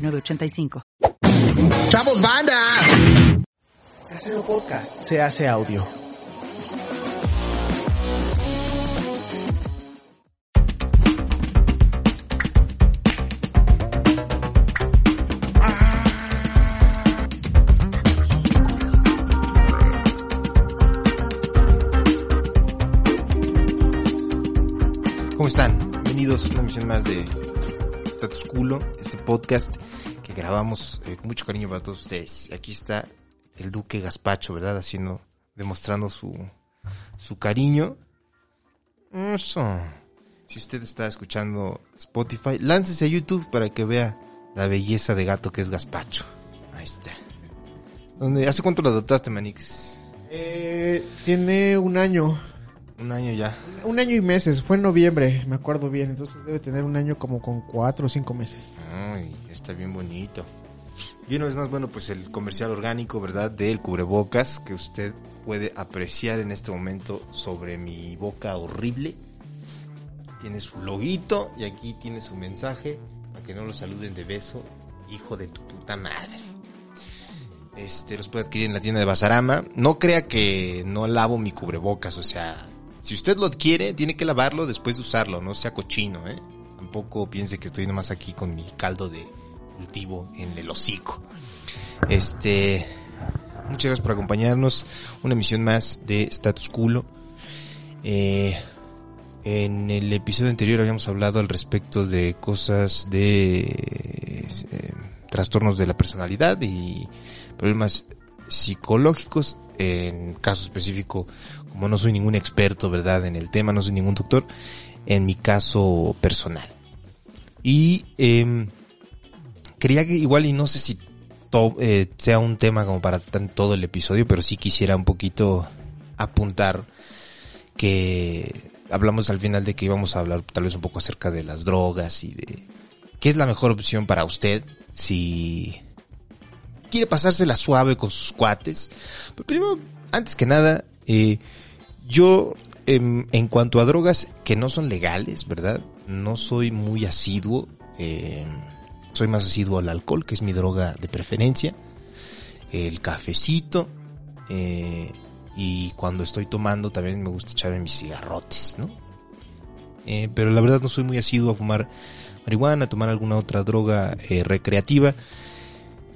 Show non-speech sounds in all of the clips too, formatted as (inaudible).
906985. ¡Chavos, banda! Casero Podcast se hace audio. ¿Cómo están? Bienvenidos a una emisión más de Status Culo, este podcast que grabamos eh, con mucho cariño para todos ustedes. Aquí está el Duque Gaspacho, ¿verdad? Haciendo, demostrando su, su cariño. Eso. Si usted está escuchando Spotify, láncese a YouTube para que vea la belleza de gato que es Gaspacho. Ahí está. ¿Dónde, ¿Hace cuánto lo adoptaste, Manix? Eh, tiene un año, Un año ya. un año y meses, fue en noviembre, me acuerdo bien, entonces debe tener un año como con cuatro o cinco meses. Ay, está bien bonito. Y una vez más, bueno, pues el comercial orgánico, ¿verdad? Del cubrebocas que usted puede apreciar en este momento sobre mi boca horrible. Tiene su loguito y aquí tiene su mensaje para que no lo saluden de beso, hijo de tu puta madre. Este, los puede adquirir en la tienda de Basarama. No crea que no lavo mi cubrebocas, o sea, si usted lo adquiere, tiene que lavarlo después de usarlo, no sea cochino, ¿eh? Tampoco piense que estoy nomás aquí con mi caldo de cultivo en el hocico. Este, muchas gracias por acompañarnos. Una emisión más de Status Culo. Eh, en el episodio anterior habíamos hablado al respecto de cosas de eh, trastornos de la personalidad y problemas psicológicos. En caso específico, como no soy ningún experto, ¿verdad? En el tema, no soy ningún doctor, en mi caso personal. Y quería que igual, y no sé si to- eh, sea un tema como para todo el episodio, pero sí quisiera un poquito apuntar que hablamos al final de que íbamos a hablar tal vez un poco acerca de las drogas y de qué es la mejor opción para usted si quiere pasársela suave con sus cuates. Pero primero, antes que nada, eh, yo em, en cuanto a drogas que no son legales, ¿verdad? No soy muy asiduo. eh, soy más asiduo al alcohol, que es mi droga de preferencia. El cafecito. eh, y cuando estoy tomando también me gusta echarme mis cigarrotes, ¿no? Eh, pero la verdad no soy muy asiduo a fumar marihuana, a tomar alguna otra droga eh, recreativa.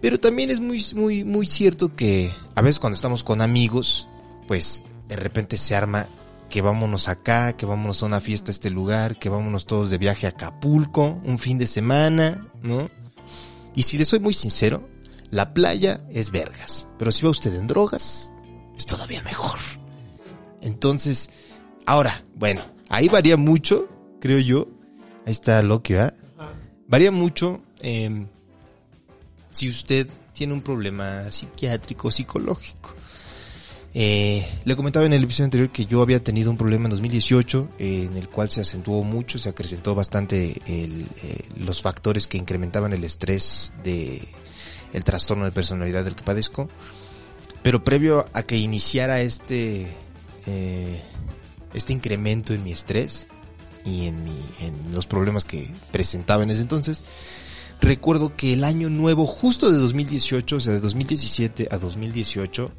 Pero también es muy, muy, muy cierto que a veces cuando estamos con amigos, pues de repente se arma que vámonos acá, que vámonos a una fiesta a este lugar, que vámonos todos de viaje a Acapulco, un fin de semana, ¿no? Y si le soy muy sincero, la playa es vergas, pero si va usted en drogas, es todavía mejor. Entonces, ahora, bueno, ahí varía mucho, creo yo. Ahí está Loki, ¿verdad? Varía mucho eh, si usted tiene un problema psiquiátrico, psicológico. Eh, le comentaba en el episodio anterior que yo había tenido un problema en 2018 eh, en el cual se acentuó mucho, se acrecentó bastante el, eh, los factores que incrementaban el estrés de el trastorno de personalidad del que padezco. Pero previo a que iniciara este eh, este incremento en mi estrés y en mi en los problemas que presentaba en ese entonces, recuerdo que el año nuevo justo de 2018, o sea, de 2017 a 2018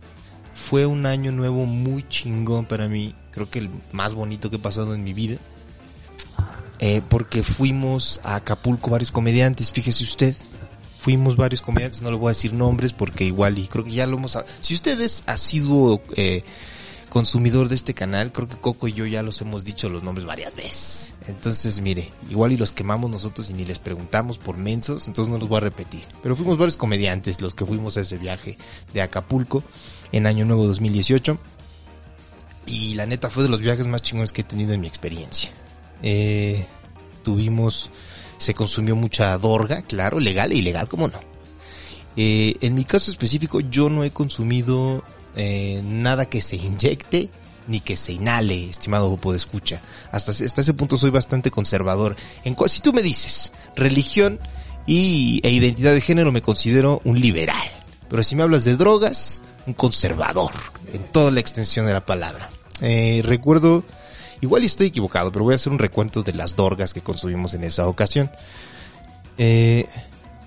fue un año nuevo muy chingón para mí, creo que el más bonito que he pasado en mi vida. Eh, porque fuimos a Acapulco varios comediantes, fíjese usted. Fuimos varios comediantes, no le voy a decir nombres porque igual y creo que ya lo hemos... Si usted es asiduo eh, consumidor de este canal, creo que Coco y yo ya los hemos dicho los nombres varias veces. Entonces, mire, igual y los quemamos nosotros y ni les preguntamos por mensos, entonces no los voy a repetir. Pero fuimos varios comediantes los que fuimos a ese viaje de Acapulco en Año Nuevo 2018. Y la neta fue de los viajes más chingones que he tenido en mi experiencia. Eh, tuvimos Se consumió mucha dorga, claro, legal e ilegal, ¿cómo no? Eh, en mi caso específico yo no he consumido eh, nada que se inyecte ni que se inhale, estimado grupo de escucha. Hasta, hasta ese punto soy bastante conservador. En, si tú me dices religión y, e identidad de género me considero un liberal. Pero si me hablas de drogas, un conservador en toda la extensión de la palabra. Eh, recuerdo, igual estoy equivocado, pero voy a hacer un recuento de las drogas que consumimos en esa ocasión. Eh,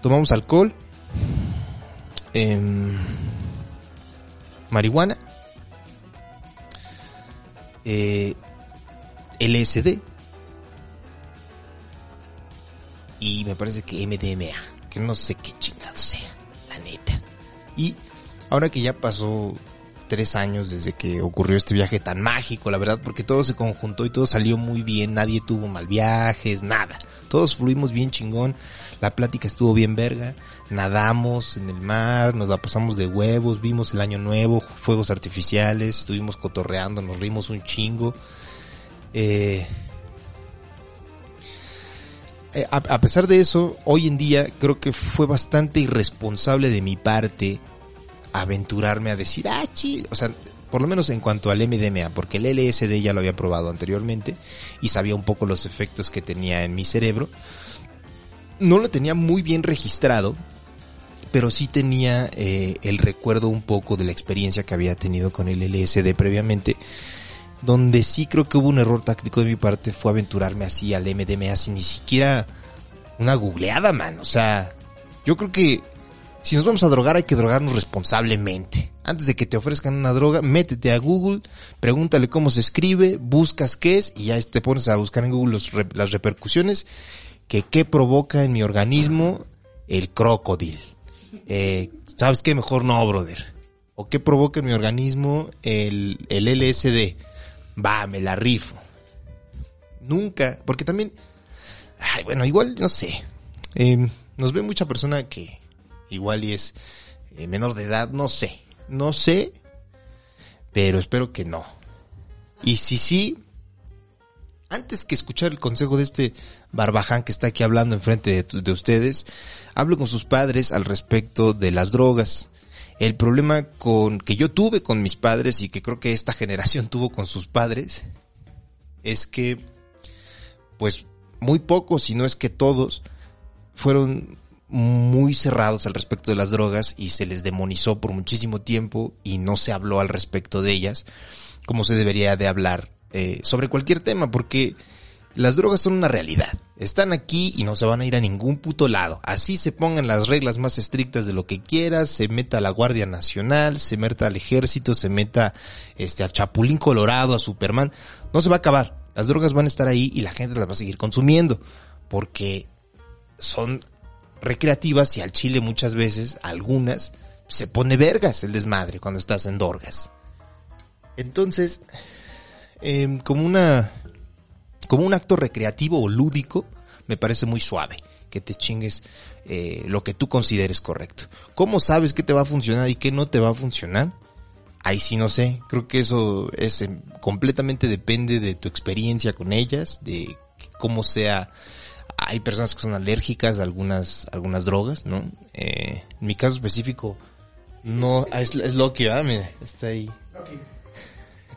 tomamos alcohol, em, marihuana, eh, LSD y me parece que MDMA, que no sé qué chingado sea, la neta. Y ahora que ya pasó tres años desde que ocurrió este viaje tan mágico, la verdad, porque todo se conjuntó y todo salió muy bien, nadie tuvo mal viajes, nada. Todos fluimos bien chingón, la plática estuvo bien verga, nadamos en el mar, nos la pasamos de huevos, vimos el año nuevo, fuegos artificiales, estuvimos cotorreando, nos rimos un chingo. Eh, eh a, pesar de eso, hoy en día creo que fue bastante irresponsable de mi parte aventurarme a decir, ah, chi, o sea, por lo menos en cuanto al MDMA, porque el LSD ya lo había probado anteriormente y sabía un poco los efectos que tenía en mi cerebro. No lo tenía muy bien registrado, pero sí tenía eh, el recuerdo un poco de la experiencia que había tenido con el LSD previamente, donde sí creo que hubo un error táctico de mi parte, fue aventurarme así al MDMA sin ni siquiera una googleada, man. O sea, yo creo que si nos vamos a drogar hay que drogarnos responsablemente. Antes de que te ofrezcan una droga, métete a Google, pregúntale cómo se escribe, buscas qué es y ya te pones a buscar en Google las repercusiones que qué provoca en mi organismo el crocodil. Eh, ¿Sabes qué? Mejor no, brother. ¿O qué provoca en mi organismo el, LSD? Va, me la rifo. Nunca, porque también, ay, bueno, igual, no sé. Eh, nos ve mucha persona que igual y es eh, menor de edad, no sé, no sé, pero espero que no. Y si sí, antes que escuchar el consejo de este barbaján que está aquí hablando enfrente de, de ustedes, hablo con sus padres al respecto de las drogas. El problema con que yo tuve con mis padres y que creo que esta (laughs) generación tuvo con sus padres es que pues muy pocos, si no es que todos, fueron muy cerrados al respecto de las drogas y se les demonizó por muchísimo tiempo y no se habló al respecto de ellas como se debería de hablar eh, sobre cualquier tema porque las drogas son una realidad. Están aquí y no se van a ir a ningún puto lado. Así se pongan las reglas más estrictas de lo que quieras, se meta a la Guardia Nacional, se meta al ejército, se meta este al Chapulín Colorado, a Superman, no se va a acabar. Las drogas van a estar ahí y la gente las va a seguir consumiendo porque son recreativas y al chile muchas veces, algunas, se pone vergas el desmadre cuando estás en dorgas. Entonces, em, como una, como un acto recreativo o lúdico, me parece muy suave que te chingues eh, lo que tú consideres correcto. ¿Cómo sabes qué te va a funcionar y qué no te va a funcionar? Ahí sí no sé, creo que eso es em, completamente depende de tu experiencia con ellas, de cómo sea hay personas que son alérgicas a algunas, algunas drogas, ¿no? Eh, en mi caso específico, no, ah, es, es Loki, ¿verdad? Mira, está ahí.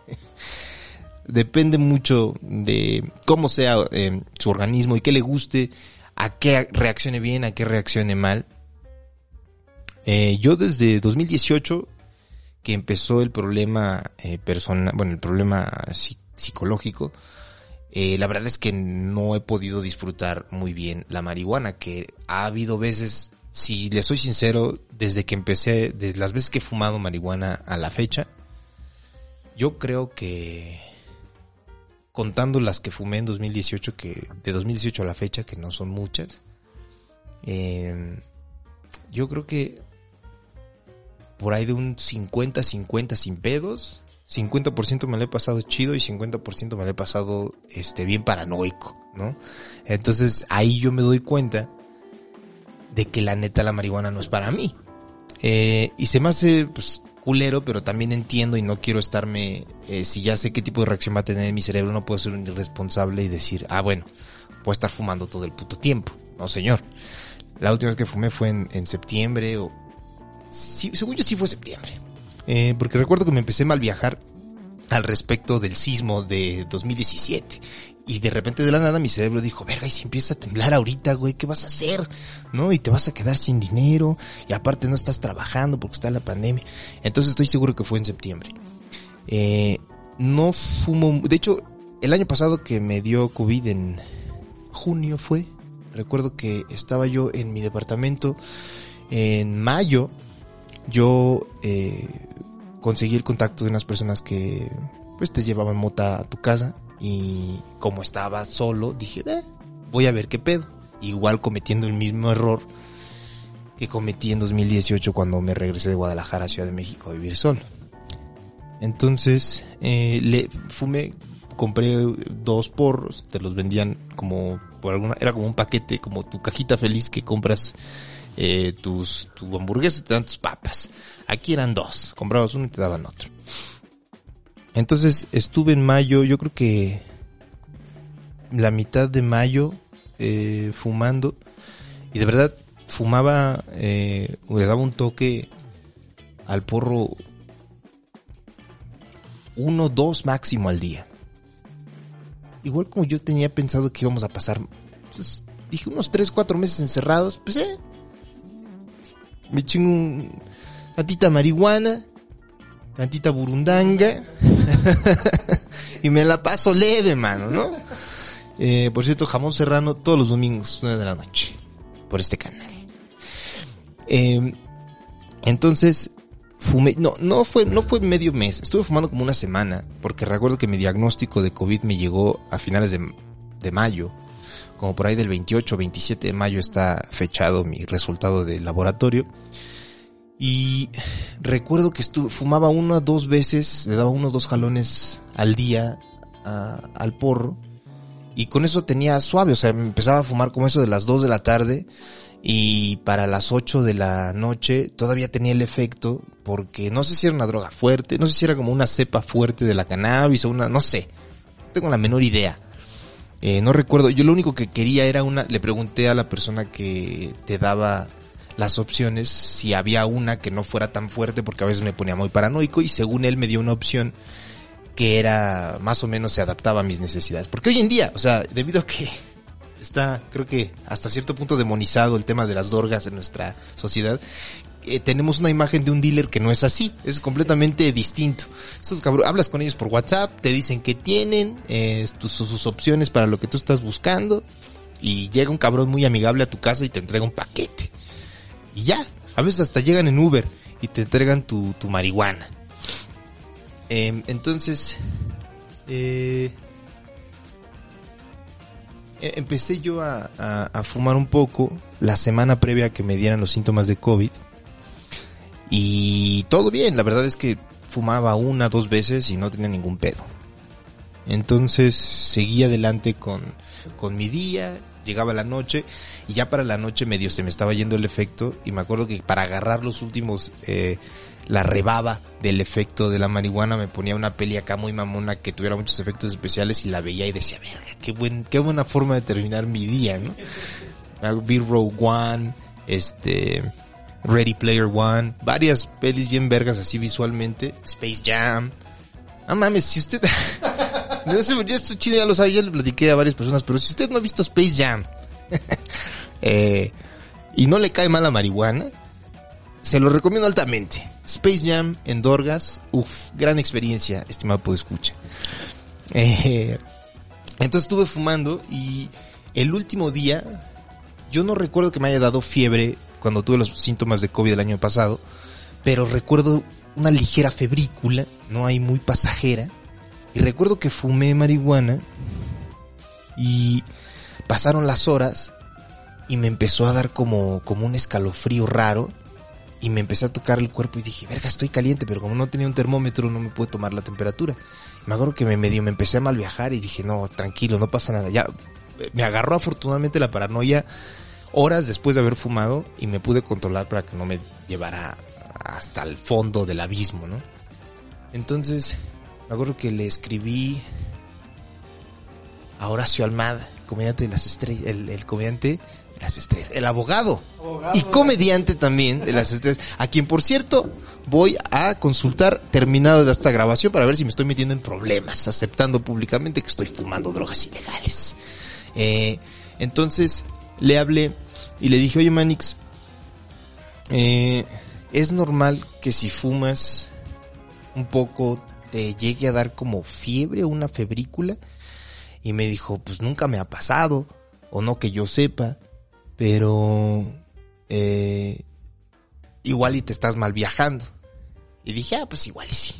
(laughs) Depende mucho de cómo sea eh, su organismo y qué le guste, a qué reaccione bien, a qué reaccione mal. Eh, yo desde 2018 que empezó el problema eh, personal, bueno, el problema psicológico, eh, la verdad es que no he podido disfrutar muy bien la marihuana, que ha habido veces, si le soy sincero, desde que empecé, desde las veces que he fumado marihuana a la fecha, yo creo que contando las que fumé en 2018, que de 2018 a la fecha, que no son muchas, eh, yo creo que por ahí de un 50-50 sin pedos, 50% me lo he pasado chido y 50% me lo he pasado este bien paranoico, ¿no? Entonces ahí yo me doy cuenta de que la neta la marihuana no es para mí. Eh, y se me hace pues culero, pero también entiendo y no quiero estarme, eh, si ya sé qué tipo de reacción va a tener en mi cerebro, no puedo ser un irresponsable y decir, ah bueno, puedo estar fumando todo el puto tiempo. No, señor. La última vez que fumé fue en, en septiembre o... Sí, según yo sí fue septiembre. Eh, porque recuerdo que me empecé mal viajar al respecto del sismo de 2017. Y de repente de la nada mi cerebro dijo, verga, y si empieza a temblar ahorita, güey, ¿qué vas a hacer? ¿No? Y te vas a quedar sin dinero. Y aparte no estás trabajando porque está la pandemia. Entonces estoy seguro que fue en septiembre. Eh, no fumo, de hecho, el año pasado que me dio COVID en junio fue, recuerdo que estaba yo en mi departamento en mayo, yo eh, conseguí el contacto de unas personas que pues te llevaban mota a tu casa y como estaba solo dije, eh, voy a ver qué pedo. Igual cometiendo el mismo error que cometí en 2018 cuando me regresé de Guadalajara a Ciudad de México a vivir solo. Entonces, eh, le fumé, compré dos porros, te los vendían como por alguna, era como un paquete, como tu cajita feliz que compras eh, tus, tu hamburguesa y te dan tus papas. Aquí eran dos, comprabas uno y te daban otro. Entonces estuve en mayo, yo creo que la mitad de mayo eh, fumando y de verdad fumaba, eh, le daba un toque al porro uno, dos máximo al día. Igual como yo tenía pensado que íbamos a pasar, pues, dije unos tres, cuatro meses encerrados, pues eh, me chingo un, tantita marihuana, tantita burundanga, (laughs) y me la paso leve, mano, ¿no? Eh, por cierto, jamón serrano todos los domingos, 9 de la noche, por este canal. Eh, entonces, fumé, no, no fue, no fue medio mes, estuve fumando como una semana, porque recuerdo que mi diagnóstico de COVID me llegó a finales de, de mayo, como por ahí del 28 o 27 de mayo está fechado mi resultado de laboratorio. Y recuerdo que estuve, fumaba una o dos veces, le daba uno o dos jalones al día al porro. Y con eso tenía suave, o sea, me empezaba a fumar como eso de las 2 de la tarde. Y para las 8 de la noche todavía tenía el efecto, porque no sé si era una droga fuerte, no sé si era como una cepa fuerte de la cannabis o una, no sé. No tengo la menor idea. Eh, no recuerdo, yo lo único que quería era una, le pregunté a la persona que te daba las opciones si había una que no fuera tan fuerte porque a veces me ponía muy paranoico y según él me dio una opción que era más o menos se adaptaba a mis necesidades. Porque hoy en día, o sea, debido a que está creo que hasta cierto punto demonizado el tema de las drogas en nuestra sociedad, eh, tenemos una imagen de un dealer que no es así, es completamente distinto. Esos cabros, hablas con ellos por WhatsApp, te dicen que tienen eh, tus, sus opciones para lo que tú estás buscando y llega un cabrón muy amigable a tu casa y te entrega un paquete. Y ya, a veces hasta llegan en Uber y te entregan tu, marihuana. Eh, entonces, eh, eh, empecé yo a, fumar un poco la semana previa a que me dieran los síntomas de COVID. Y todo bien, la verdad es que fumaba una, dos veces y no tenía ningún pedo. Entonces seguí adelante con, con mi día, llegaba la noche y ya para la noche medio se me estaba yendo el efecto y me acuerdo que para agarrar los últimos, eh, la rebaba del efecto de la marihuana me ponía una peli acá muy mamona que tuviera muchos efectos especiales y la veía y decía, verga, qué buen, qué buena forma de terminar mi día, ¿no? (laughs) Vi Rogue One, este, Ready Player One, varias pelis bien vergas así visualmente, Space Jam. Ah mames, si usted, (laughs) no yo esto chido ya lo sabe, ya le platiqué a varias personas, pero si usted no ha visto Space Jam, (laughs) eh, y no le cae mal la marihuana, se lo recomiendo altamente. Space Jam en Dorgas, uff, gran experiencia, estimado puedo escucha. Eh, entonces estuve fumando y el último día, yo no recuerdo que me haya dado fiebre cuando tuve los síntomas de COVID el año pasado, pero recuerdo una ligera febrícula, no hay muy pasajera, y recuerdo que fumé marihuana y pasaron las horas y me empezó a dar como, como un escalofrío raro y me empecé a tocar el cuerpo y dije, verga, estoy caliente, pero como no tenía un termómetro no me pude tomar la temperatura. Me acuerdo que me medio me empecé a mal viajar y dije, no, tranquilo, no pasa nada. Ya me agarró afortunadamente la paranoia horas después de haber fumado y me pude controlar para que no me llevara hasta el fondo del abismo, ¿no? Entonces, me acuerdo que le escribí a Horacio Almada, comediante de las estrellas, el, el comediante de las estrellas, el abogado, y comediante también de las estrellas, a quien por cierto voy a consultar terminado de esta grabación para ver si me estoy metiendo en problemas, aceptando públicamente que estoy fumando drogas ilegales. Eh, entonces le hablé y le dije, oye Manix, eh, es normal que si fumas un poco te llegue a dar como fiebre o una febrícula. Y me dijo, pues nunca me ha pasado, o no que yo sepa, pero eh, igual y te estás mal viajando. Y dije, ah, pues igual y sí.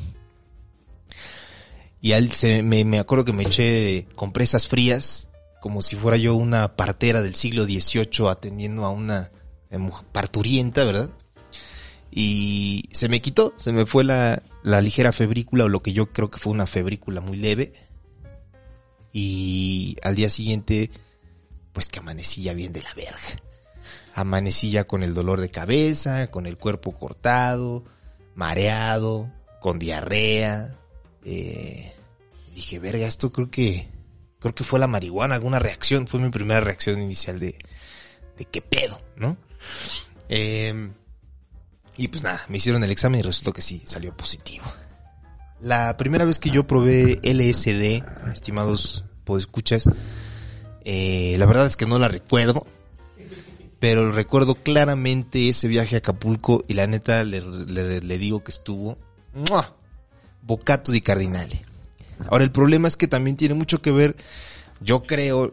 Y él se, me, me acuerdo que me eché compresas frías, como si fuera yo una partera del siglo XVIII atendiendo a una parturienta, ¿verdad? Y se me quitó, se me fue la, la ligera febrícula o lo que yo creo que fue una febrícula muy leve. Y al día siguiente, pues que amanecí ya bien de la verga. Amanecí ya con el dolor de cabeza, con el cuerpo cortado, mareado, con diarrea. Eh, dije, verga, esto creo que, creo que fue la marihuana, alguna reacción. Fue mi primera reacción inicial de, de qué pedo, ¿no? Eh, y pues nada, me hicieron el examen y resultó que sí, salió positivo. La primera vez que yo probé LSD, estimados podescuchas, eh, la verdad es que no la recuerdo, pero recuerdo claramente ese viaje a Acapulco y la neta le, digo que estuvo bocatos y cardinale. Ahora el problema es que también tiene mucho que ver, yo creo,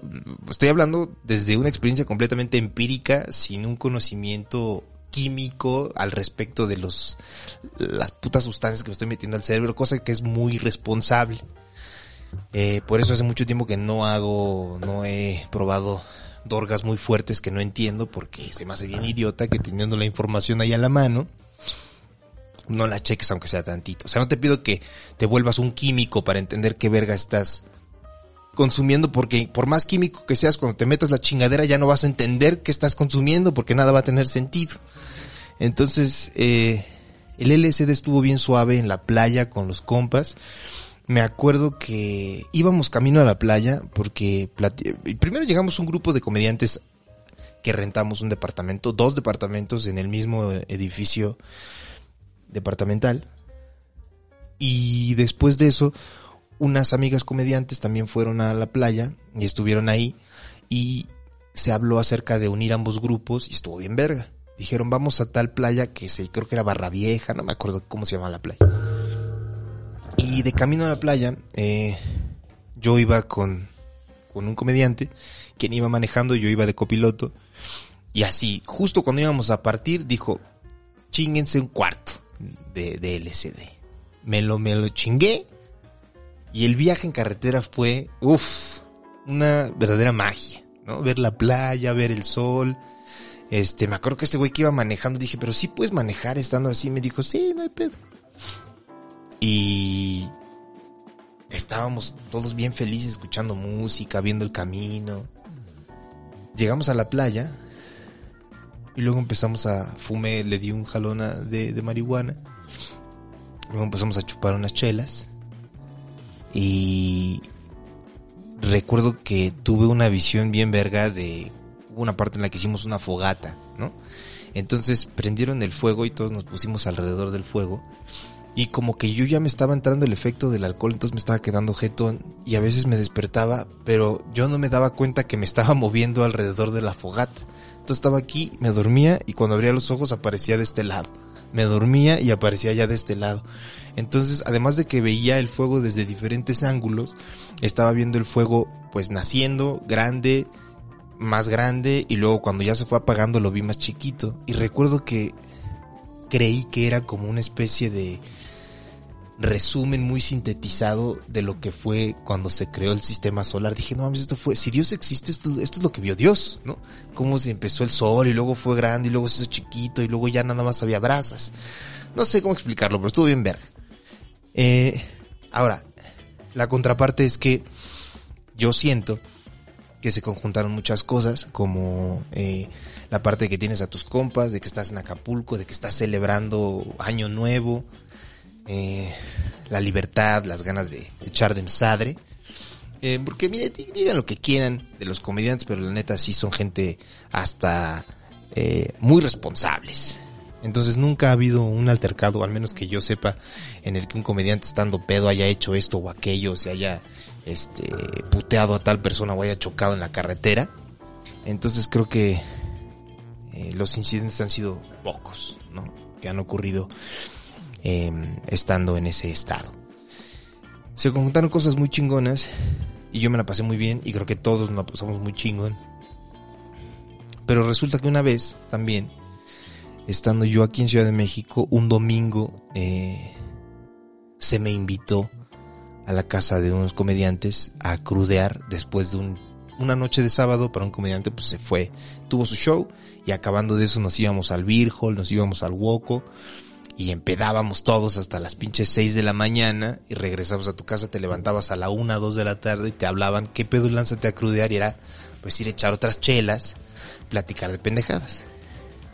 estoy hablando desde una experiencia completamente empírica, sin un conocimiento químico al respecto de los las putas sustancias que me estoy metiendo al cerebro, cosa que es muy responsable. Eh, por eso hace mucho tiempo que no hago, no he probado dorgas muy fuertes que no entiendo porque se me hace bien idiota que teniendo la información ahí a la mano, no la cheques aunque sea tantito. O sea, no te pido que te vuelvas un químico para entender qué verga estás consumiendo porque por más químico que seas, cuando te metas la chingadera ya no vas a entender qué estás consumiendo porque nada va a tener sentido. Entonces, eh, el LSD estuvo bien suave en la playa con los compas. Me acuerdo que íbamos camino a la playa porque primero llegamos un grupo de comediantes que rentamos un departamento, dos departamentos en el mismo edificio departamental. Y después de eso unas amigas comediantes también fueron a la playa y estuvieron ahí y se habló acerca de unir ambos grupos y estuvo bien verga. Dijeron, vamos a tal playa que se, creo que era Barra Vieja, no me acuerdo cómo se llama la playa. Y de camino a la playa, eh, yo iba con, con un comediante, quien iba manejando, yo iba de copiloto. Y así, justo cuando íbamos a partir, dijo, chinguense un cuarto de, de LCD. Me lo, me lo chingué y el viaje en carretera fue, uff, una verdadera magia, ¿no? Ver la playa, ver el sol. Este, me acuerdo que este güey que iba manejando, dije, pero sí puedes manejar estando así. Me dijo, sí, no hay pedo. Y estábamos todos bien felices escuchando música, viendo el camino. Llegamos a la playa y luego empezamos a fumé, le di un jalón de, de marihuana. Luego empezamos a chupar unas chelas. Y recuerdo que tuve una visión bien verga de una parte en la que hicimos una fogata, ¿no? Entonces prendieron el fuego y todos nos pusimos alrededor del fuego. Y como que yo ya me estaba entrando el efecto del alcohol, entonces me estaba quedando jetón y a veces me despertaba, pero yo no me daba cuenta que me estaba moviendo alrededor de la fogata. Entonces estaba aquí, me dormía y cuando abría los ojos aparecía de este lado me dormía y aparecía ya de este lado. Entonces, además de que veía el fuego desde diferentes ángulos, estaba viendo el fuego pues naciendo, grande, más grande y luego cuando ya se fue apagando lo vi más chiquito. Y recuerdo que creí que era como una especie de resumen muy sintetizado de lo que fue cuando se creó el sistema solar. Dije, no mames, esto fue, si Dios existe, esto, es lo que vio Dios, ¿no? Cómo se empezó el sol y luego fue grande y luego se hizo chiquito y luego ya nada más había brasas. No sé cómo explicarlo, pero estuvo bien ver. Eh, ahora, la contraparte es que yo siento que se conjuntaron muchas cosas, como eh, la parte de que tienes a tus compas, de que estás en Acapulco, de que estás celebrando Año Nuevo, eh, la libertad, las ganas de echar de ensadre. Eh, porque mire, di- digan lo que quieran de los comediantes, pero la neta sí son gente hasta eh, muy responsables. Entonces nunca ha habido un altercado, al menos que yo sepa, en el que un comediante estando pedo haya hecho esto o aquello, se haya este puteado a tal persona o haya chocado en la carretera. Entonces creo que eh, los incidentes han sido pocos, ¿no? Que han ocurrido eh, estando en ese estado. Se conjuntaron cosas muy chingonas y yo me la pasé muy bien y creo que todos nos la pasamos muy chingón. Pero resulta que una vez también, estando yo aquí en Ciudad de México, un domingo eh, se me invitó a la casa de unos comediantes a crudear después de un- una noche de sábado para un comediante, pues se fue, tuvo su show y acabando de eso nos íbamos al Hall, nos íbamos al Woco y empedábamos todos hasta las pinches 6 de la mañana y regresabas a tu casa, te levantabas a la 1, 2 de la tarde y te hablaban, ¿qué pedo lánzate a crudear? Y era pues ir a echar otras chelas, platicar de pendejadas.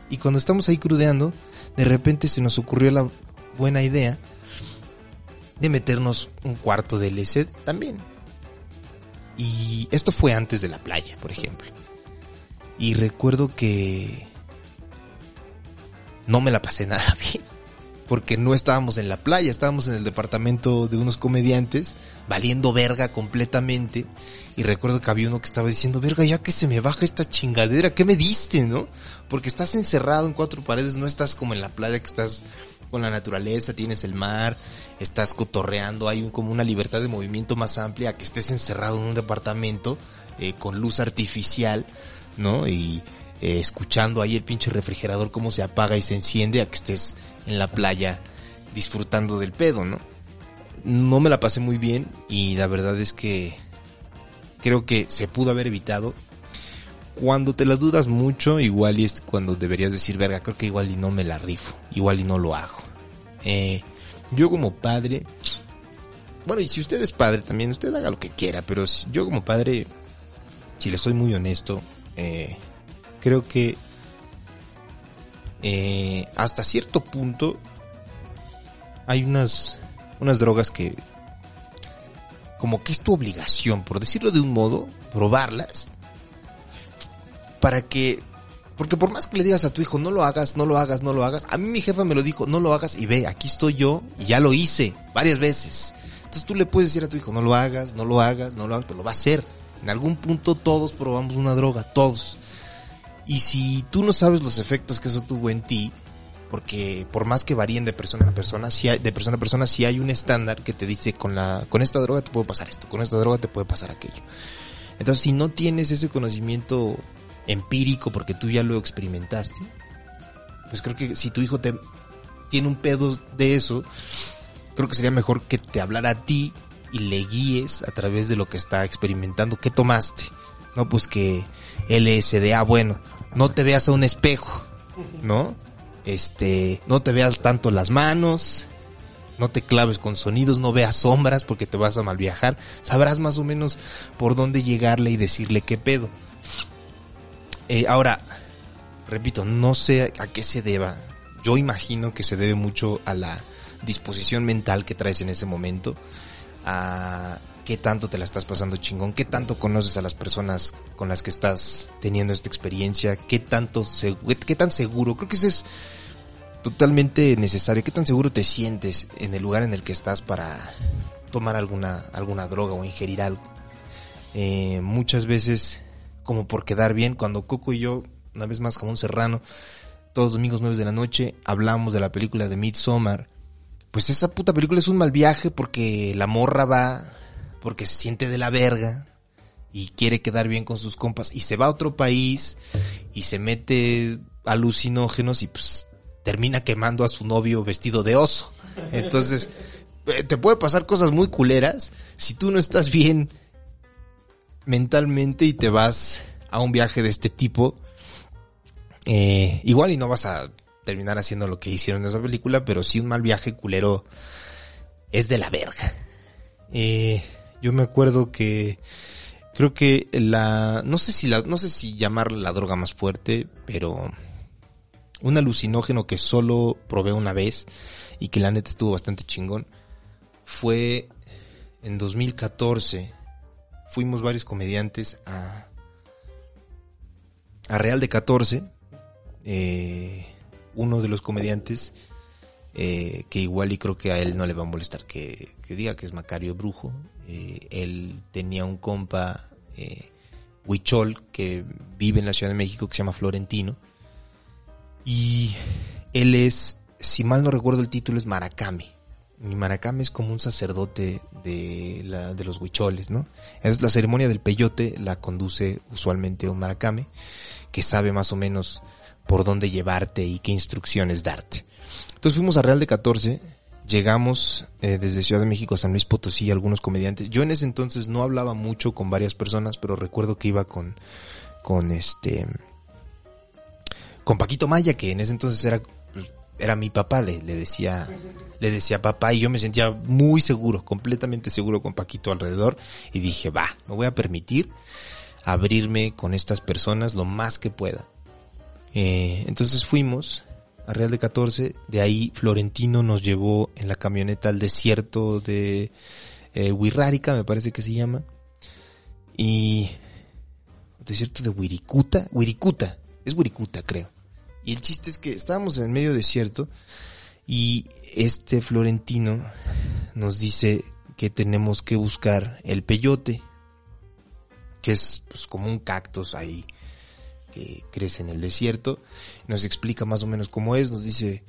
Y cuando estamos ahí crudeando, de repente se nos ocurrió la buena idea de meternos un cuarto de LSD también. Y esto fue antes de la playa, por ejemplo. Y recuerdo que no me la pasé (laughs) nada bien. Porque no estábamos en la playa, estábamos en el departamento de unos comediantes, valiendo verga completamente. Y recuerdo que había uno que estaba diciendo, verga, ya que se me baja esta chingadera, ¿qué me diste, no? Porque estás encerrado en cuatro paredes, no estás como en la playa que estás con la naturaleza, tienes el mar, estás cotorreando, hay un- como una libertad de movimiento más amplia que estés encerrado en un departamento eh, con luz artificial, ¿no? Y eh, escuchando ahí el pinche refrigerador cómo se apaga y se enciende a que estés en la playa disfrutando del pedo, ¿no? No me la pasé muy bien y la verdad es que creo que se pudo haber evitado. Cuando te la dudas mucho, igual y es cuando deberías decir, verga, creo que igual y no me la rifo, igual y no lo hago. Eh, yo como padre, bueno, y si usted es padre también, usted haga lo que quiera, pero yo como padre, si le soy muy honesto, eh, creo que eh, hasta cierto punto hay unas, unas drogas que como que es tu obligación, por decirlo de un modo, probarlas para que porque por más que le digas a tu hijo no lo hagas, no lo hagas, no lo hagas, a mí mi jefa me lo dijo, no lo hagas y ve, aquí estoy yo y ya lo hice varias veces. Entonces tú le puedes decir a tu hijo, no lo hagas, no lo hagas, no lo hagas, pero lo va a hacer. En algún punto todos probamos una droga, todos. Y si tú no sabes los efectos que eso tuvo en ti, porque por más que varíen de persona en persona, si hay, de persona a persona, si hay un estándar que te dice con la, con esta droga te puede pasar esto, con esta droga te puede pasar aquello. Entonces, si no tienes ese conocimiento empírico porque tú ya lo experimentaste, pues creo que si tu hijo te tiene un pedo de eso, creo que sería mejor que te hablara a ti y le guíes a través de lo que está experimentando. ¿Qué tomaste? No, pues que LSDA, bueno, no te veas a un espejo, ¿no? Este, no te veas tanto las manos, no te claves con sonidos, no veas sombras porque te vas a mal viajar. Sabrás más o menos por dónde llegarle y decirle qué pedo. Eh, ahora, repito, no sé a qué se deba. Yo imagino que se debe mucho a la disposición mental que traes en ese momento, a qué tanto te la estás pasando chingón, qué tanto conoces a las personas con las que estás teniendo esta experiencia, qué tanto qué tan seguro, creo que eso es totalmente necesario, qué tan seguro te sientes en el lugar en el que estás para tomar alguna alguna droga o ingerir algo. Eh, muchas veces como por quedar bien, cuando Coco y yo, una vez más jamón serrano, todos los domingos 9 de la noche, hablamos de la película de Midsommar, pues esa puta película es un mal viaje porque la morra va, porque se siente de la verga y quiere quedar bien con sus compas y se va a otro país y se mete alucinógenos y pues termina quemando a su novio vestido de oso. Entonces, eh, te puede pasar cosas muy culeras si tú no estás bien mentalmente y te vas a un viaje de este tipo. Eh, igual y no vas a terminar haciendo lo que hicieron en esa película, pero sí un mal viaje culero es de la verga. Eh, yo me acuerdo que creo que la no sé si la no sé si llamarla la droga más fuerte, pero un alucinógeno que solo probé una vez y que la neta estuvo bastante chingón fue en 2014 fuimos varios comediantes a, a Real de 14. Eh, uno de los comediantes, eh, que igual y creo que a él no le va a molestar que, que diga que es Macario Brujo. Eh, él tenía un compa, eh, Huichol, que vive en la Ciudad de México, que se llama Florentino. Y él es, si mal no recuerdo el título, es Maracame. Mi Maracame es como un sacerdote de, la, de los huicholes, ¿no? Es la ceremonia del peyote, la conduce usualmente un Maracame, que sabe más o menos por dónde llevarte y qué instrucciones darte. Entonces fuimos a Real de 14, llegamos eh, desde Ciudad de México a San Luis Potosí, algunos comediantes. Yo en ese entonces no hablaba mucho con varias personas, pero recuerdo que iba con, con este, con Paquito Maya, que en ese entonces era, pues, era mi papá, le, decía, le decía papá y yo me sentía muy seguro, completamente seguro con Paquito alrededor y dije, va, me voy a permitir abrirme con estas personas lo más que pueda. Eh, entonces fuimos a Real de 14, de ahí Florentino nos llevó en la camioneta al desierto de eh, me parece que se llama, y desierto de Wirikuta, Wirikuta, es Wirikuta creo. Y el chiste es que estábamos en el medio desierto y este Florentino nos dice que tenemos que buscar el peyote, que es pues, como un cactus ahí que crece en el desierto. Nos explica más o menos cómo es, nos dice,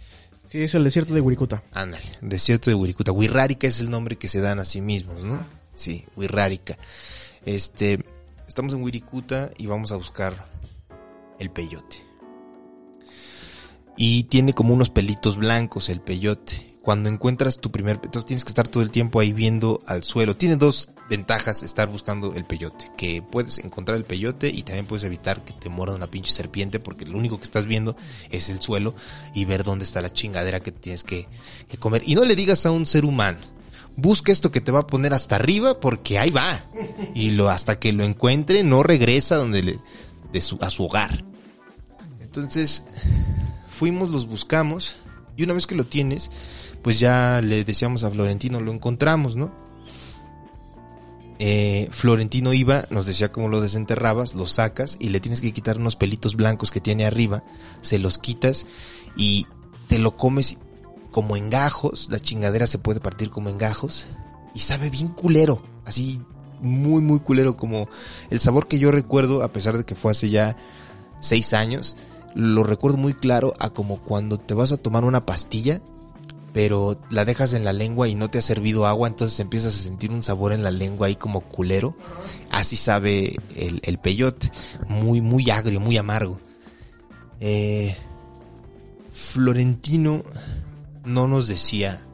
Sí, es el desierto de Wirikuta. ándale, desierto de Wirikuta. Wirrárica es el nombre que se dan a sí mismos, ¿no? Sí, Wirrárica. Este, estamos en Wirikuta y vamos a buscar el peyote. Y tiene como unos pelitos blancos el peyote. Cuando encuentras tu primer, entonces tienes que estar todo el tiempo ahí viendo al suelo. Tiene dos ventajas estar buscando el peyote, que puedes encontrar el peyote y también puedes evitar que te muerda una pinche serpiente porque lo único que estás viendo es el suelo y ver dónde está la chingadera que tienes que, comer. Y no le digas a un ser humano, busca esto que te va a poner hasta arriba porque ahí va. Y lo, hasta que lo encuentre no regresa donde le, a su hogar. Entonces, fuimos, los buscamos y una vez que lo tienes, pues ya le decíamos a Florentino, lo encontramos, ¿no? Eh, Florentino iba, nos decía cómo lo desenterrabas, lo sacas y le tienes que quitar unos pelitos blancos que tiene arriba, se los quitas y te lo comes como en gajos, la chingadera se puede partir como en gajos y sabe bien culero, así muy muy culero como el sabor que yo recuerdo a pesar de que fue hace ya seis años, lo recuerdo muy claro a como cuando te vas a tomar una pastilla pero la dejas en la lengua y no te ha servido agua, entonces empiezas a sentir un sabor en la lengua ahí como culero. Así sabe el, el peyote, muy, muy agrio, muy amargo. Eh, Florentino no nos decía,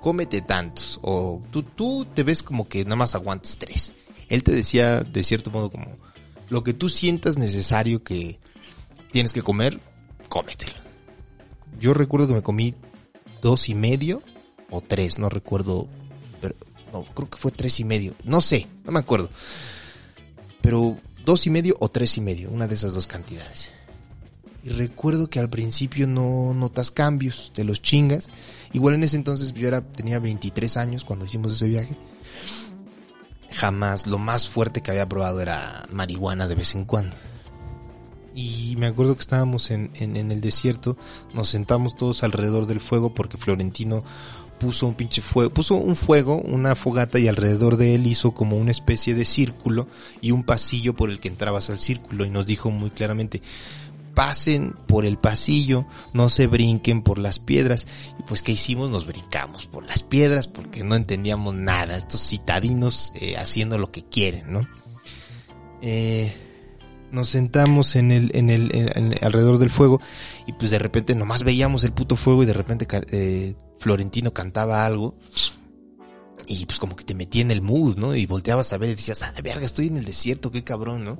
cómete tantos, o tú, tú te ves como que nada más aguantas tres. Él te decía de cierto modo como, lo que tú sientas necesario que tienes que comer, cómetelo. Yo recuerdo que me comí dos y medio o tres, no recuerdo, pero no, creo que fue tres y medio, no sé, no me acuerdo. Pero dos y medio o tres y medio, una de esas dos cantidades. Y recuerdo que al principio no notas cambios, te los chingas. Igual en ese entonces yo era, tenía 23 años cuando hicimos ese viaje. Jamás, lo más fuerte que había probado era marihuana de vez en cuando. Y me acuerdo que estábamos en, en, en el desierto, nos sentamos todos alrededor del fuego porque Florentino puso un pinche fuego, puso un fuego, una fogata y alrededor de él hizo como una especie de círculo y un pasillo por el que entrabas al círculo y nos dijo muy claramente, pasen por el pasillo, no se brinquen por las piedras. Y pues ¿qué hicimos? Nos brincamos por las piedras porque no entendíamos nada, estos citadinos eh, haciendo lo que quieren, ¿no? Eh, nos sentamos en el, en el, en- en- alrededor del fuego y pues de repente nomás veíamos el puto fuego y de repente eh, Florentino cantaba algo y pues como que te metía en el mood, ¿no? Y volteabas a ver y decías, ah, verga, estoy en el desierto, qué cabrón, ¿no?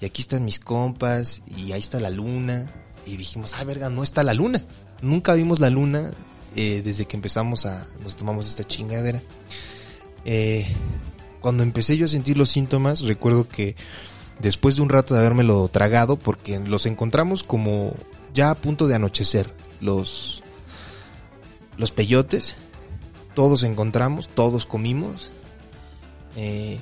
Y aquí están mis compas y ahí está la luna y dijimos, ah, verga, no está la luna. Nunca vimos la luna eh, desde que empezamos a, nos tomamos esta chingadera. Eh, cuando empecé yo a sentir los síntomas, recuerdo que después de un rato de habérmelo tragado, porque los encontramos como ya a punto de anochecer, los, los peyotes, todos encontramos, todos comimos. Eh,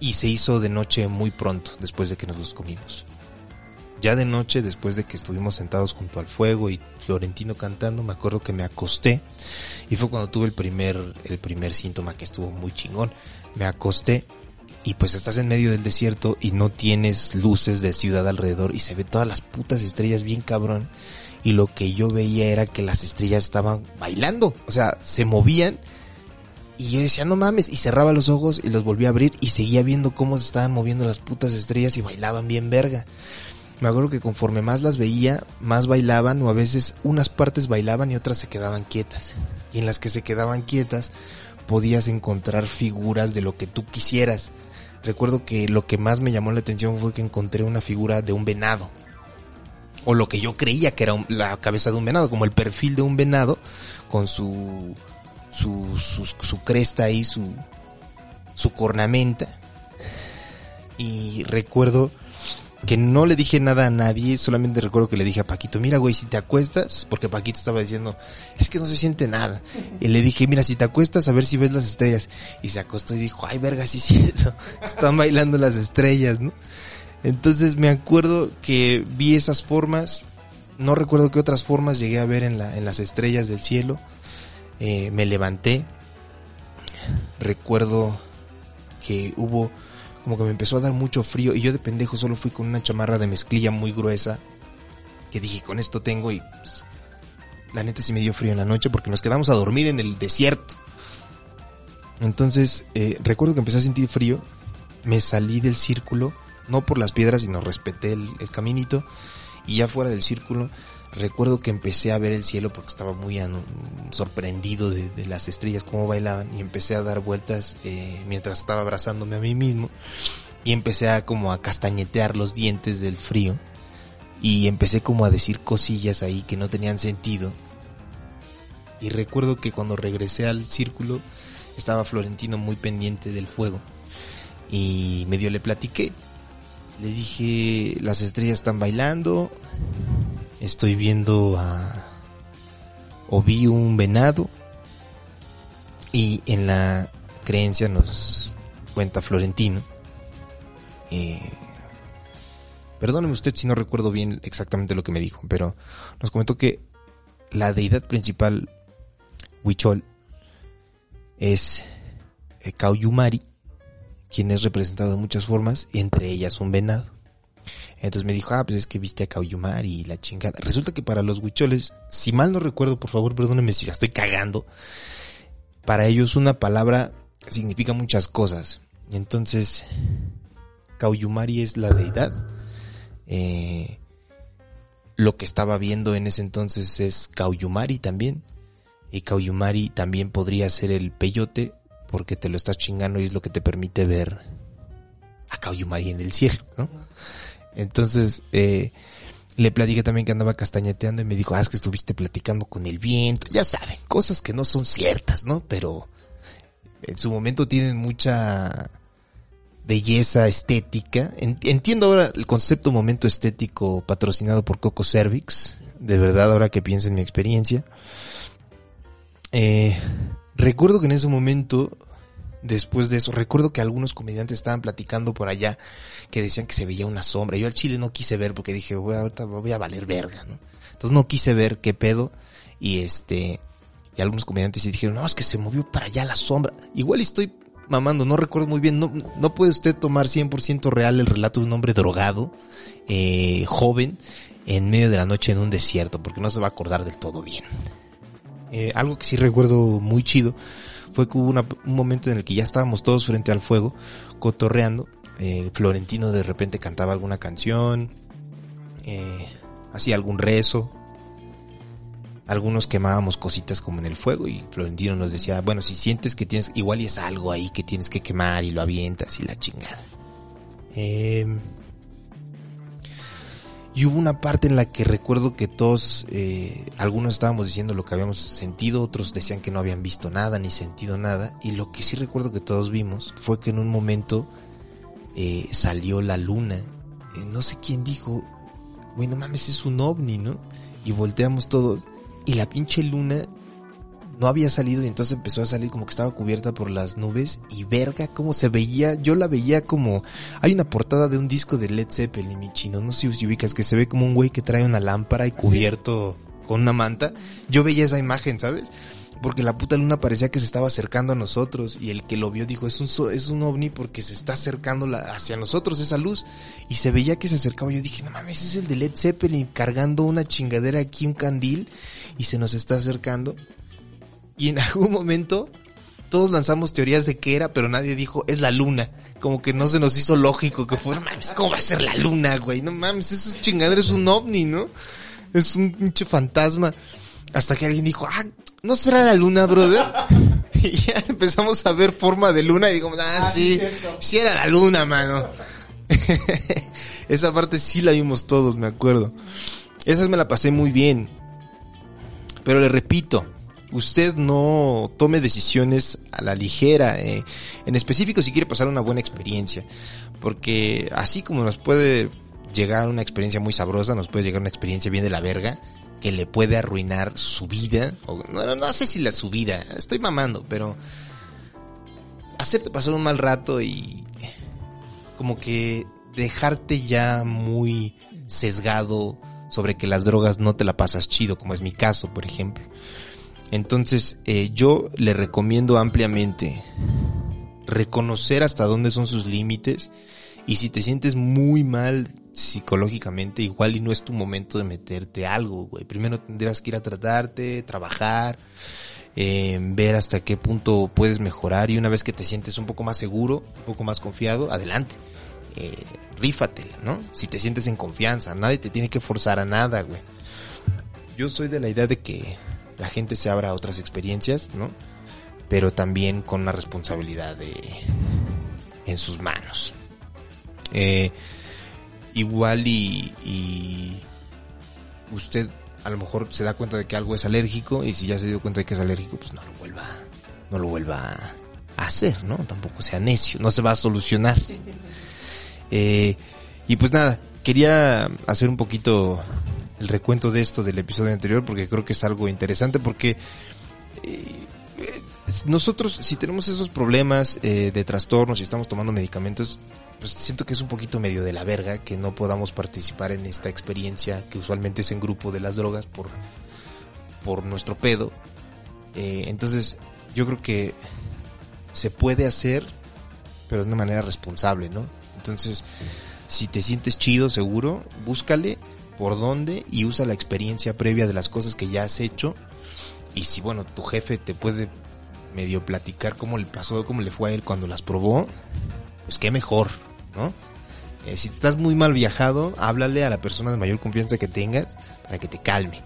y se hizo de noche muy pronto después de que nos los comimos. Ya de noche, después de que estuvimos sentados junto al fuego y Florentino cantando, me acuerdo que me acosté y fue cuando tuve el primer, el primer síntoma que estuvo muy chingón. Me acosté y pues estás en medio del desierto y no tienes luces de ciudad alrededor y se ve todas las putas estrellas bien cabrón. Y lo que yo veía era que las estrellas estaban bailando, o sea, se movían y yo decía, no mames, y cerraba los ojos y los volvía a abrir y seguía viendo cómo se estaban moviendo las putas estrellas y bailaban bien verga. Me acuerdo que conforme más las veía, más bailaban o a veces unas partes bailaban y otras se quedaban quietas. Y en las que se quedaban quietas podías encontrar figuras de lo que tú quisieras. Recuerdo que lo que más me llamó la atención fue que encontré una figura de un venado. O lo que yo creía que era la cabeza de un venado, como el perfil de un venado con su su, su, su cresta y su, su cornamenta. Y recuerdo que no le dije nada a nadie, solamente recuerdo que le dije a Paquito, mira güey, si te acuestas, porque Paquito estaba diciendo, es que no se siente nada. Y le dije, mira, si te acuestas a ver si ves las estrellas. Y se acostó y dijo, ay verga, sí cierto, (laughs) están bailando las estrellas, ¿no? Entonces me acuerdo que vi esas formas, no recuerdo qué otras formas llegué a ver en, la, en las estrellas del cielo. Eh, me levanté, recuerdo que hubo como que me empezó a dar mucho frío y yo de pendejo solo fui con una chamarra de mezclilla muy gruesa que dije con esto tengo y pues, la neta sí me dio frío en la noche porque nos quedamos a dormir en el desierto. Entonces eh, recuerdo que empecé a sentir frío, me salí del círculo, no por las piedras sino respeté el, el caminito y ya fuera del círculo recuerdo que empecé a ver el cielo porque estaba muy sorprendido de, las estrellas cómo bailaban y empecé a dar vueltas eh, mientras estaba abrazándome a mí mismo y empecé a como a castañetear los dientes del frío y empecé como a decir cosillas ahí que no tenían sentido. Y recuerdo que cuando regresé al círculo estaba Florentino muy pendiente del fuego y medio le platiqué. Le dije las estrellas están bailando estoy viendo a o vi un venado y en la creencia nos cuenta Florentino eh, perdóneme usted si no recuerdo bien exactamente lo que me dijo pero nos comentó que la deidad principal Huichol es eh, Kauyumari quien es representado de muchas formas entre ellas un venado entonces me dijo, ah, pues es que viste a Cauyumar y la chingada. Resulta que para los huicholes, si mal no recuerdo, por favor, perdónenme si la estoy cagando, para ellos una palabra significa muchas cosas. Entonces, Cauyumari es la deidad. Eh, lo que estaba viendo en ese entonces es Cauyumari también. Y Cauyumari también podría ser el peyote porque te lo estás chingando y es lo que te permite ver a Cauyumari en el cielo, ¿no? Entonces, eh, le platiqué también que andaba castañeteando y me dijo, ah, es que estuviste platicando con el viento. Ya saben, cosas que no son ciertas, ¿no? Pero en su momento tienen mucha belleza estética. Entiendo ahora el concepto momento estético patrocinado por Coco Cervix. De verdad, ahora que pienso en mi experiencia. Eh, recuerdo que en ese momento después de eso. Recuerdo que algunos comediantes estaban platicando por allá que decían que se veía una sombra. Yo al chile no quise ver porque dije, voy, voy a valer verga, ¿no? Entonces no quise ver qué pedo y este, y algunos comediantes sí dijeron, no, es que se movió para allá la sombra. Igual estoy mamando, no recuerdo muy bien, no, no puede usted tomar 100% real el relato de un hombre drogado, eh, joven, en medio de la noche en un desierto, porque no se va a acordar del todo bien. Eh, algo que sí recuerdo muy chido fue que hubo un momento en el que ya estábamos todos frente al fuego, cotorreando. Eh, Florentino de repente cantaba alguna canción, eh, hacía algún rezo. Algunos quemábamos cositas como en el fuego y Florentino nos decía, bueno, si sientes que tienes, igual y es algo ahí que tienes que quemar y lo avientas y la chingada. Eh, y hubo una parte en la que recuerdo que todos, eh, algunos estábamos diciendo lo que habíamos sentido, otros decían que no habían visto nada ni sentido nada. Y lo que sí recuerdo que todos vimos fue que en un momento eh, salió la luna. Eh, no sé quién dijo, güey, no mames, es un ovni, ¿no? Y volteamos todos. Y la pinche luna no había salido y entonces empezó a salir como que estaba cubierta por las nubes y verga cómo se veía, yo la veía como, hay una portada de un disco de Led Zeppelin, mi chino, no sé si ubicas, que se ve como un güey que trae una lámpara y cubierto con una manta, yo veía esa imagen, ¿sabes? Porque la puta luna parecía que se estaba acercando a nosotros y el que lo vio dijo, es un, es un ovni porque se está acercando la- hacia nosotros esa luz y se veía que se acercaba, yo dije, no mames, ese es el de Led Zeppelin cargando una chingadera aquí, un candil y se nos está acercando. Y en (laughs) algún momento todos lanzamos teorías de qué era, pero nadie dijo, es la luna. Como que no se nos hizo lógico que fuera, mames, ¿cómo va a ser la luna, güey? No mames, eso es chingadera, es un ovni, ¿no? Es un pinche fantasma. Hasta que alguien dijo, ah, ¿no será la luna, brother? (laughs) Y ya empezamos a ver forma de luna y digo, ah, sí, sí era la luna, mano. (laughs) Esa parte sí la vimos todos, me acuerdo. Esa me la pasé muy bien. Pero le repito, usted no tome decisiones a la ligera, eh, en específico si quiere pasar una buena experiencia, porque así como nos puede llegar una experiencia muy sabrosa, nos puede llegar una experiencia bien de la verga, que le puede arruinar su vida, o no, no, sé si la su vida, estoy mamando, pero hacerte pasar un mal rato y como que dejarte ya muy sesgado sobre que las drogas no te la pasas chido, como es mi caso, por ejemplo. Entonces, eh, yo le recomiendo ampliamente reconocer hasta dónde son sus límites y si te sientes muy mal psicológicamente, igual y no es tu momento de meterte algo, güey. Primero tendrás que ir a tratarte, trabajar, eh, ver hasta qué punto puedes mejorar y una vez que te sientes un poco más seguro, un poco más confiado, adelante. Eh, rífatela, ¿no? Si te sientes en confianza, nadie te tiene que forzar a nada, güey. Yo soy de la idea de que la gente se abra a otras experiencias, ¿no? Pero también con una responsabilidad de en sus manos. Eh, igual y, y usted a lo mejor se da cuenta de que algo es alérgico y si ya se dio cuenta de que es alérgico, pues no lo vuelva, no lo vuelva a hacer, ¿no? Tampoco sea necio, no se va a solucionar. Eh, y pues nada, quería hacer un poquito el recuento de esto del episodio anterior porque creo que es algo interesante porque eh, eh, nosotros si tenemos esos problemas eh, de trastornos y estamos tomando medicamentos, pues siento que es un poquito medio de la verga que no podamos participar en esta experiencia que usualmente es en grupo de las drogas por, por nuestro pedo. Eh, entonces yo creo que se puede hacer, pero de una manera responsable, ¿no? Entonces, si te sientes chido, seguro, búscale por dónde y usa la experiencia previa de las cosas que ya has hecho. Y si, bueno, tu jefe te puede medio platicar cómo le pasó, cómo le fue a él cuando las probó, pues qué mejor, ¿no? Eh, si estás muy mal viajado, háblale a la persona de mayor confianza que tengas para que te calme.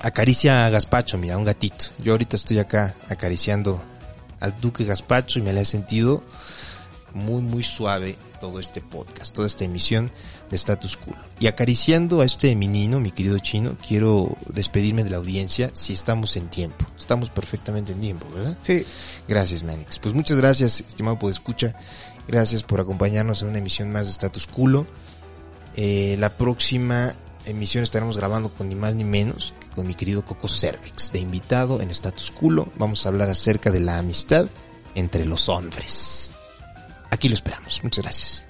Acaricia a Gaspacho, mira, un gatito. Yo ahorita estoy acá acariciando al Duque Gaspacho y me la he sentido muy, muy suave todo este podcast, toda esta emisión de Status Cool. Y acariciando a este menino, mi querido chino, quiero despedirme de la audiencia si estamos en tiempo. Estamos perfectamente en tiempo, ¿verdad? Sí. Gracias, Manix. Pues muchas gracias, estimado Podescucha. Gracias por acompañarnos en una emisión más de Status Culo. Eh, la próxima emisión estaremos grabando con ni más ni menos que con mi querido Coco Cervix, de invitado en Status Culo. Vamos a hablar acerca de la amistad entre los hombres. Aquí lo esperamos. Muchas gracias.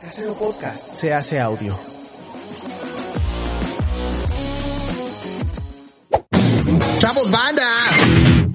Casero Podcast se hace audio. ¡Chavos, banda!